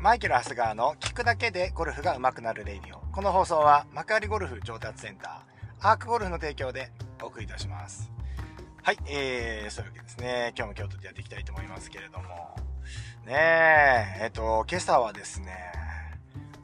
マイケル・ハスガーの聞くだけでゴルフが上手くなるレディオ。この放送は幕張ゴルフ上達センター、アークゴルフの提供でお送りいたします。はい、えー、そういうわけですね。今日も京都でやっていきたいと思いますけれども。ねえ、えっと、今朝はですね、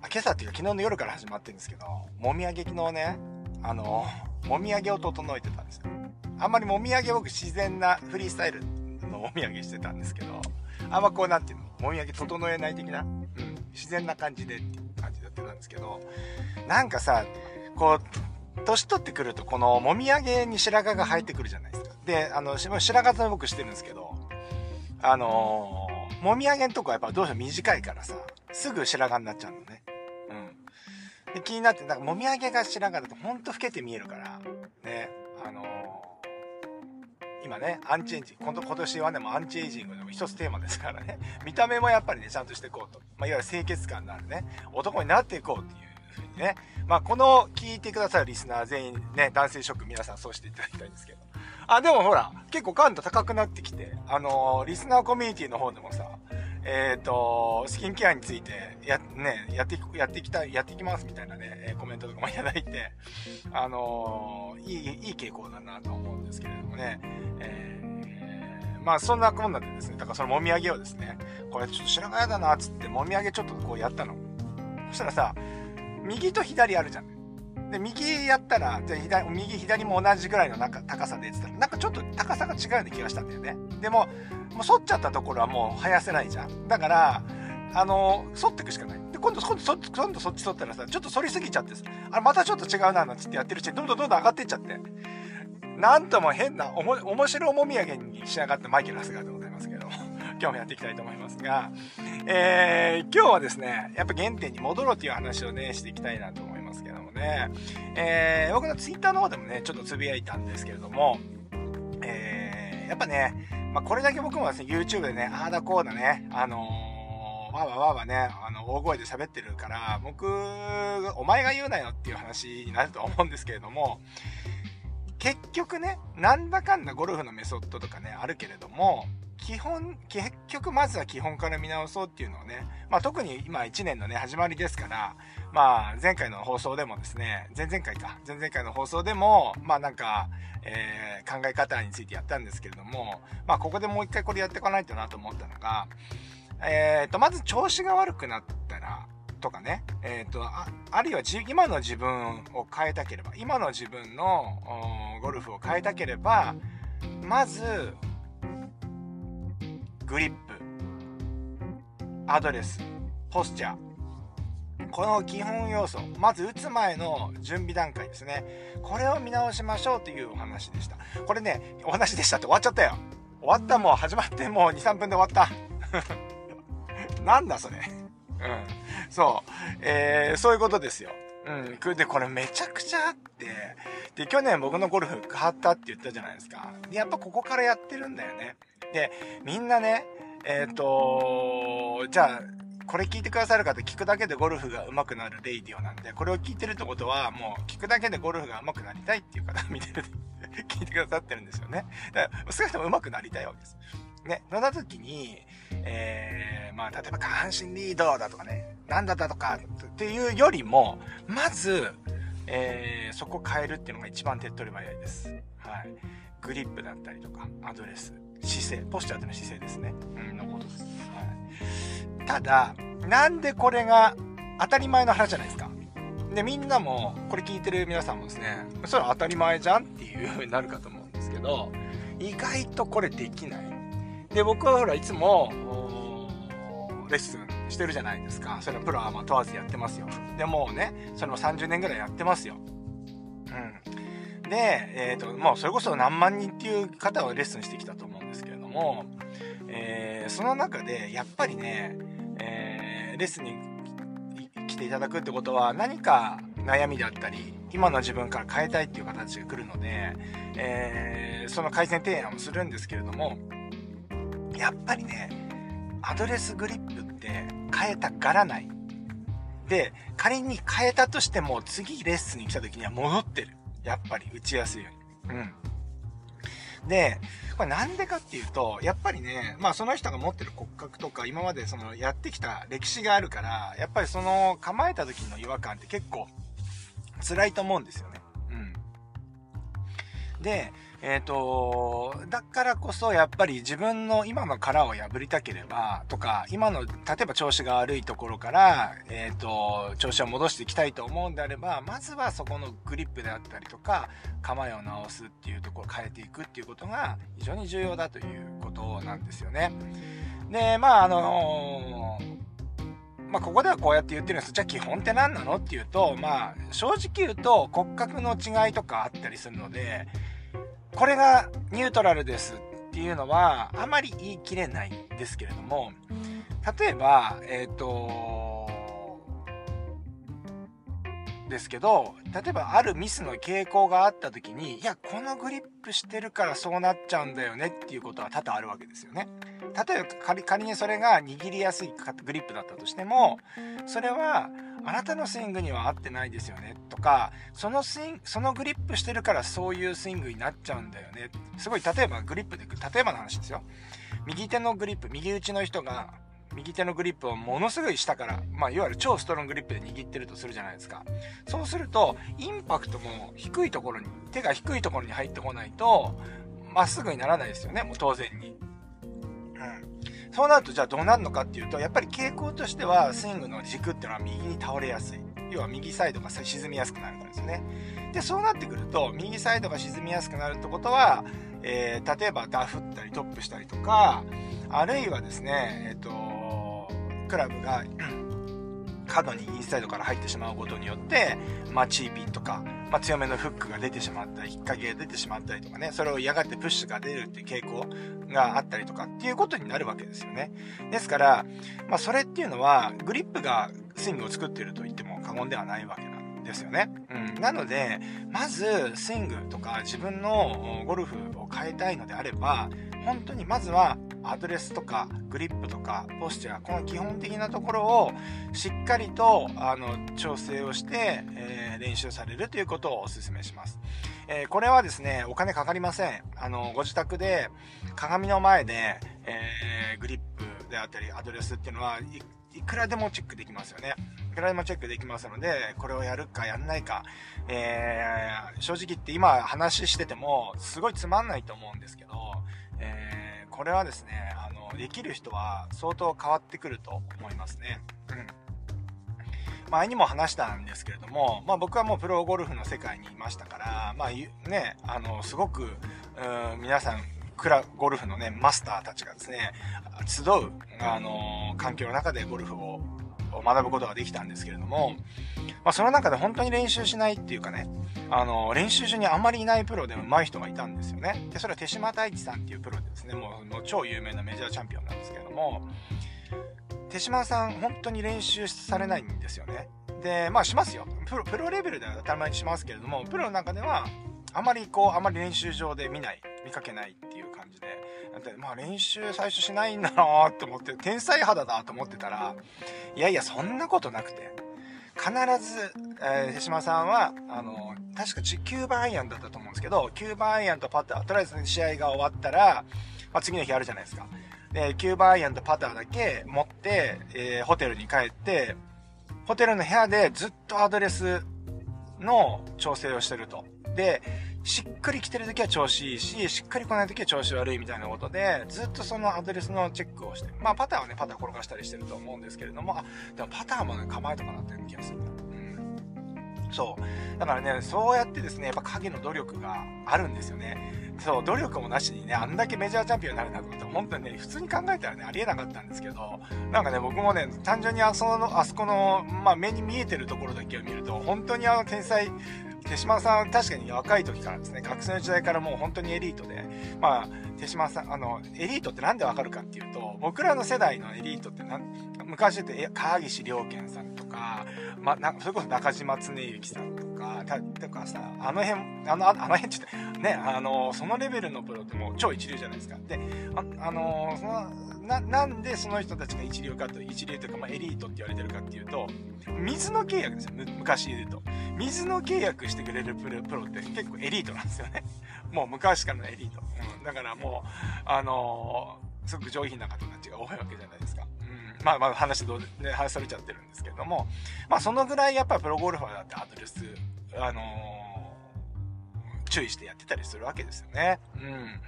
あ今朝っていうか昨日の夜から始まってるんですけど、もみあげのね、あの、もみあげを整えてたんですよ。あんまりもみあげ僕自然なフリースタイルのもみあげしてたんですけど、あんまこうなんていうの、もみあげ整えない的な、うん、自然な感じでっていう感じだったんですけど、なんかさ、こう、年取ってくるとこのもみあげに白髪が生えてくるじゃないですか。で、あの、白髪染め僕してるんですけど、あのー、もみあげんとこはやっぱどうしても短いからさ、すぐ白髪になっちゃうのね。で気になって、なんかもみあげが白髪だとほんと老けて見えるから、今ね、アンチエイジング、今年はね、もアンチエイジングの一つテーマですからね、見た目もやっぱりね、ちゃんとしていこうと。まあ、いわゆる清潔感のあるね、男になっていこうっていうふうにね、まあ、この聞いてくださるリスナー全員ね、男性諸君皆さんそうしていただきたいんですけど。あ、でもほら、結構感度高くなってきて、あのー、リスナーコミュニティの方でもさ、えっ、ー、と、スキンケアについて、や、ね、やってい、やっていきたい、やっていきますみたいなね、コメントとかもいただいて、あのー、いい、いい傾向だなと思うんですけれどもね、えー、まあそんなこんなでですね、だからそのもみあげをですね、これちょっと白髪やだな、つってもみあげちょっとこうやったの。そしたらさ、右と左あるじゃん。で、右やったら、じゃ左、右左も同じぐらいのなんか高さでって言ったら、なんかちょっと高さが違うような気がしたんだよね。でも、もう反っちゃったところはもう生やせないじゃん。だから、あの、反っていくしかない。で、今度、今度、そ今度そっち反ったらさ、ちょっと反りすぎちゃってあ、またちょっと違うな、なんつってやってるうちに、どんどんどんどん上がっていっちゃって。なんとも変な、おも、面白おもみあげに仕上がったマイケル・ハスガーでございますけど、今日もやっていきたいと思いますが、えー、今日はですね、やっぱ原点に戻ろうという話をね、していきたいなと思いますけどもね、えー、僕のツイッターの方でもね、ちょっとつぶやいたんですけれども、えー、やっぱね、まあ、これだけ僕もですね、YouTube でね、ああだこうだね、あのー、わーわーわーわね、あの、大声で喋ってるから、僕、お前が言うなよっていう話になると思うんですけれども、結局ね、なんだかんだゴルフのメソッドとかね、あるけれども、基本、結局まずは基本から見直そうっていうのをね、まあ特に今1年のね、始まりですから、まあ前回の放送でもですね、前々回か、前々回の放送でも、まあなんか、えー、考え方についてやったんですけれども、まあここでもう一回これやっていかないとなと思ったのが、えっ、ー、と、まず調子が悪くなったら、とかね、え、ー、とあ、あるいは今の自分を変えたければ、今の自分のゴルフを変えたければ、まず、グリップ、アドレス、ポスチャー、この基本要素、まず打つ前の準備段階ですね。これを見直しましょうというお話でした。これね、お話でしたって終わっちゃったよ。終わったもう始まってもう2、3分で終わった。なんだそれ。うん。そう。えー、そういうことですよ。うん。で、これめちゃくちゃあって、で、去年僕のゴルフ変わったって言ったじゃないですか。で、やっぱここからやってるんだよね。で、みんなね、えっ、ー、とじゃあ、これ聞いてくださる方、聞くだけでゴルフが上手くなるレイディオなんで、これを聞いてるってことは、もう聞くだけでゴルフが上手くなりたいっていう方見てる、聞いてくださってるんですよね。だから、少なくとも上手くなりたいわけです。ね、そんな時に、えー、まあ、例えば下半身リードだとかね、なんだったとかっていうよりも、まず、えー、そこ変えるっていうのが一番手っ取り早いです。はい。グリップだったりとか、アドレス、姿勢、ポスチャーっての姿勢ですね。うん、のことです。はい。ただ、なんでこれが当たり前の話じゃないですか。で、みんなも、これ聞いてる皆さんもですね、それは当たり前じゃんっていう風になるかと思うんですけど、意外とこれできない。で、僕はほら、いつも、レッスンしてるじゃないですか。それはプロはま問わずやってますよ。でもうね、それも30年ぐらいやってますよ。うん。で、えっ、ー、と、もうそれこそ何万人っていう方をレッスンしてきたと思うんですけれども、えー、その中で、やっぱりね、えー、レッスンに来ていただくってことは何か悩みだったり、今の自分から変えたいっていう形が来るので、えー、その改善提案をするんですけれども、やっぱりね、アドレスグリップって変えたがらない。で、仮に変えたとしても次レッスンに来た時には戻ってる。やっぱり打ちやすいように。うん。で、これなんでかっていうと、やっぱりね、まあその人が持ってる骨格とか、今までそのやってきた歴史があるから、やっぱりその構えた時の違和感って結構辛いと思うんですよね。うん。で、えっ、ー、と、だからこそやっぱり自分の今の殻を破りたければ、とか、今の、例えば調子が悪いところから、えっ、ー、と、調子を戻していきたいと思うんであれば、まずはそこのグリップであったりとか、構えを直すっていうところを変えていくっていうことが非常に重要だということなんですよね。で、まあ、あのまあ、ここではこうやって言ってるんです。じゃあ基本って何なの？っていうと、まあ、正直言うと骨格の違いとかあったりするので、これがニュートラルですっていうのはあまり言い切れないんですけれども例えばえっ、ー、とですけど例えばあるミスの傾向があった時にいやこのグリップしてるからそうなっちゃうんだよねっていうことは多々あるわけですよね。例えば仮にそれが握りやすいグリップだったとしてもそれはあなたのスイングには合ってないですよねとかそのスインそのグリップしてるからそういうスイングになっちゃうんだよねすごい例えばグリップで例えばの話ですよ右手のグリップ右打ちの人が右手のグリップをものすごい下から、まあ、いわゆる超ストロングリップで握ってるとするじゃないですかそうするとインパクトも低いところに手が低いところに入ってこないとまっすぐにならないですよねもう当然にうんそうなるとじゃあどうなるのかっていうと、やっぱり傾向としてはスイングの軸っていうのは右に倒れやすい。要は右サイドが沈みやすくなるからですね。で、そうなってくると、右サイドが沈みやすくなるってことは、えー、例えばダフったりトップしたりとか、あるいはですね、えっ、ー、と、クラブが角にインサイドから入ってしまうことによって、まあ、チーピンとか、まあ、強めのフックが出てしまったり、引っ掛けが出てしまったりとかね、それをやがてプッシュが出るっていう傾向があったりとかっていうことになるわけですよね。ですから、まあ、それっていうのは、グリップがスイングを作っていると言っても過言ではないわけですよね。うん。なので、まず、スイングとか自分のゴルフを変えたいのであれば、本当にまずはアドレスとかグリップとかポスチャーこの基本的なところをしっかりとあの調整をして、えー、練習されるということをお勧めします、えー、これはですねお金かかりませんあのご自宅で鏡の前で、えー、グリップであったりアドレスっていうのはいくらでもチェックできますよね。いくらでもチェックできますので、これをやるかやんないか、えー、正直言って今話してても、すごいつまんないと思うんですけど、えー、これはですね、あの、できる人は相当変わってくると思いますね。うん。前にも話したんですけれども、まあ僕はもうプロゴルフの世界にいましたから、まあね、あの、すごく、皆さん、クラ、ゴルフのね、マスターたちがですね、集う、あの、環境の中でゴルフを学ぶことができたんですけれども、まあ、その中で本当に練習しないっていうかね、あの、練習中にあんまりいないプロで上手い人がいたんですよね。で、それは手島太一さんっていうプロでですね、もうもう超有名なメジャーチャンピオンなんですけれども、手島さん本当に練習されないんですよね。で、まあしますよ。プロ、プロレベルでは当たり前にしますけれども、プロの中では、あまりこう、あまり練習場で見ない、見かけないっていう感じで、でまあ練習最初しないんだなと思って、天才肌だと思ってたら、いやいや、そんなことなくて、必ず、えー、手島さんは、あの、確か9番アイアンだったと思うんですけど、9番アイアンとパター、とりあえず、ね、試合が終わったら、まあ、次の日あるじゃないですか。で、9番アイアンとパターだけ持って、えー、ホテルに帰って、ホテルの部屋でずっとアドレスの調整をしてると。で、しっかり来てる時は調子いいし、しっかり来ない時は調子悪いみたいなことで、ずっとそのアドレスのチェックをして、まあパターはね、パター転がしたりしてると思うんですけれども、あ、でもパターもね、構えとかなってる気がする。うん。そう。だからね、そうやってですね、やっぱ影の努力があるんですよね。そう、努力もなしにね、あんだけメジャーチャンピオンになるなんて、本当にね、普通に考えたらね、ありえなかったんですけど、なんかね、僕もね、単純にあその、あそこの、まあ、目に見えてるところだけを見ると、本当にあの、天才、手島さん確かに若い時からですね、学生の時代からもう本当にエリートで、まあ、手島さん、あの、エリートって何でわかるかっていうと、僕らの世代のエリートってなん、昔って、川岸良健さんとか、まあ、それこそ中島恒之さんとか、た、とかさ、あの辺、あの、あの辺って言って、ね、あの、そのレベルのプロってもう超一流じゃないですか。で、あ、の、その、な、んでその人たちが一流かと、一流というか、まあ、エリートって言われてるかっていうと、水の契約ですよ、昔で言うと。水の契約してくれるプロプロって結構エリートなんですよね。もう昔からのエリート。うん、だからもう、あの、すごく上品な方たちが多いわけじゃないですか。まあまあ話どう、ね、話されちゃってるんですけども、まあそのぐらいやっぱりプロゴルファーだってアドレス、あのー、注意してやってたりするわけですよね。うん。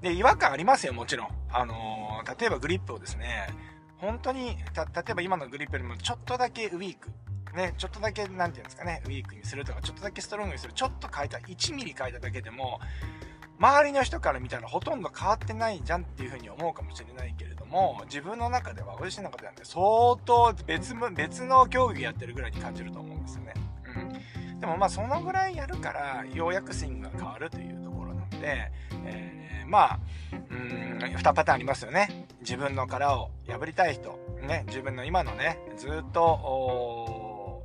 で、違和感ありますよ、もちろん。あのー、例えばグリップをですね、本当に、た、例えば今のグリップよりもちょっとだけウィーク、ね、ちょっとだけ、なんていうんですかね、ウィークにするとか、ちょっとだけストロングにする、ちょっと変えた、1ミリ変えただけでも、周りの人から見たらほとんど変わってないじゃんっていうふうに思うかもしれないけれども、自分の中では、ご自身の中ではね、相当別、別の競技やってるぐらいに感じると思うんですよね。うん。でもまあ、そのぐらいやるから、ようやくスイングが変わるというところなので、えー、まあ、うん、2パターンありますよね。自分の殻を破りたい人、ね、自分の今のね、ずっと、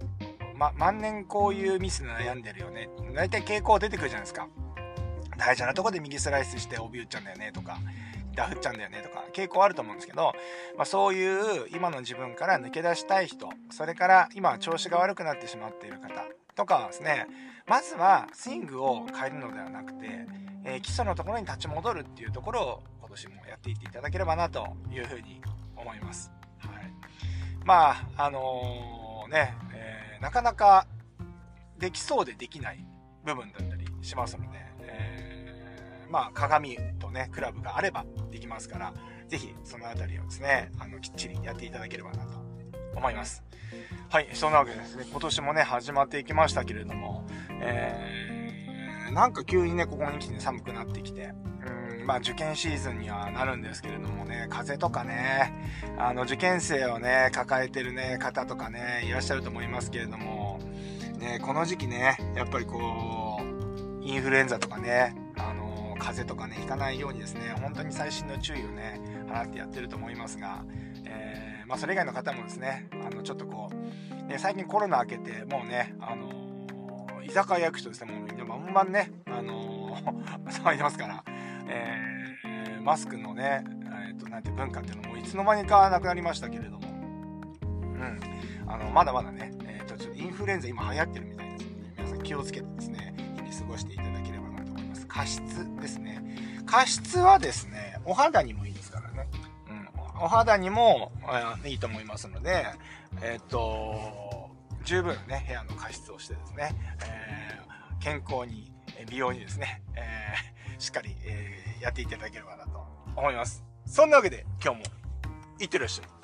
ま、万年こういうミスで悩んでるよね。大体傾向出てくるじゃないですか。大事なとこで右スライスして帯打っちゃうんだよねとか、ダフっちゃうんだよねとか、傾向あると思うんですけど、まあ、そういう今の自分から抜け出したい人、それから今調子が悪くなってしまっている方とかはですね、まずはスイングを変えるのではなくて、えー、基礎のところに立ち戻るっていうところを今年もやっていっていただければなというふうに思います。はい。まあ、あのー、ね、なかなかできそうでできない部分だったりしますので、えー、まあ鏡とねクラブがあればできますから是非その辺りをですねあのきっちりやっていただければなと思います。はいそんなわけですね今年もね始まっていきましたけれども、えー、なんか急にねここに来て寒くなってきてまあ受験シーズンにはなるんですけれどもね、風邪とかね、あの受験生をね、抱えてるね、方とかね、いらっしゃると思いますけれども、ね、この時期ね、やっぱりこう、インフルエンザとかね、風邪とかね、ひかないようにですね、本当に細心の注意をね、払ってやってると思いますが、えー、まあそれ以外の方もですね、あの、ちょっとこう、ね、最近コロナ明けて、もうね、あの居酒屋行くとですね、もうみんなバンバンね、あのー、騒いでますから、えー、マスクのね、えー、となんて文化っていうのもいつの間にかなくなりましたけれども、うん、あのまだまだね、えーと、ちょっとインフルエンザ今流行ってるみたいですので皆さん気をつけてですね日々過ごしていただければなと思います加湿ですね加湿はですねお肌にもいいですからね、うん、お肌にも、え、いいと思いますのでえっ、と十分ね部屋の加湿をしてですね、えー、健康に美容にですね、えーしっかり、えー、やっていただければなと思います。そんなわけで今日もいってらっしゃい。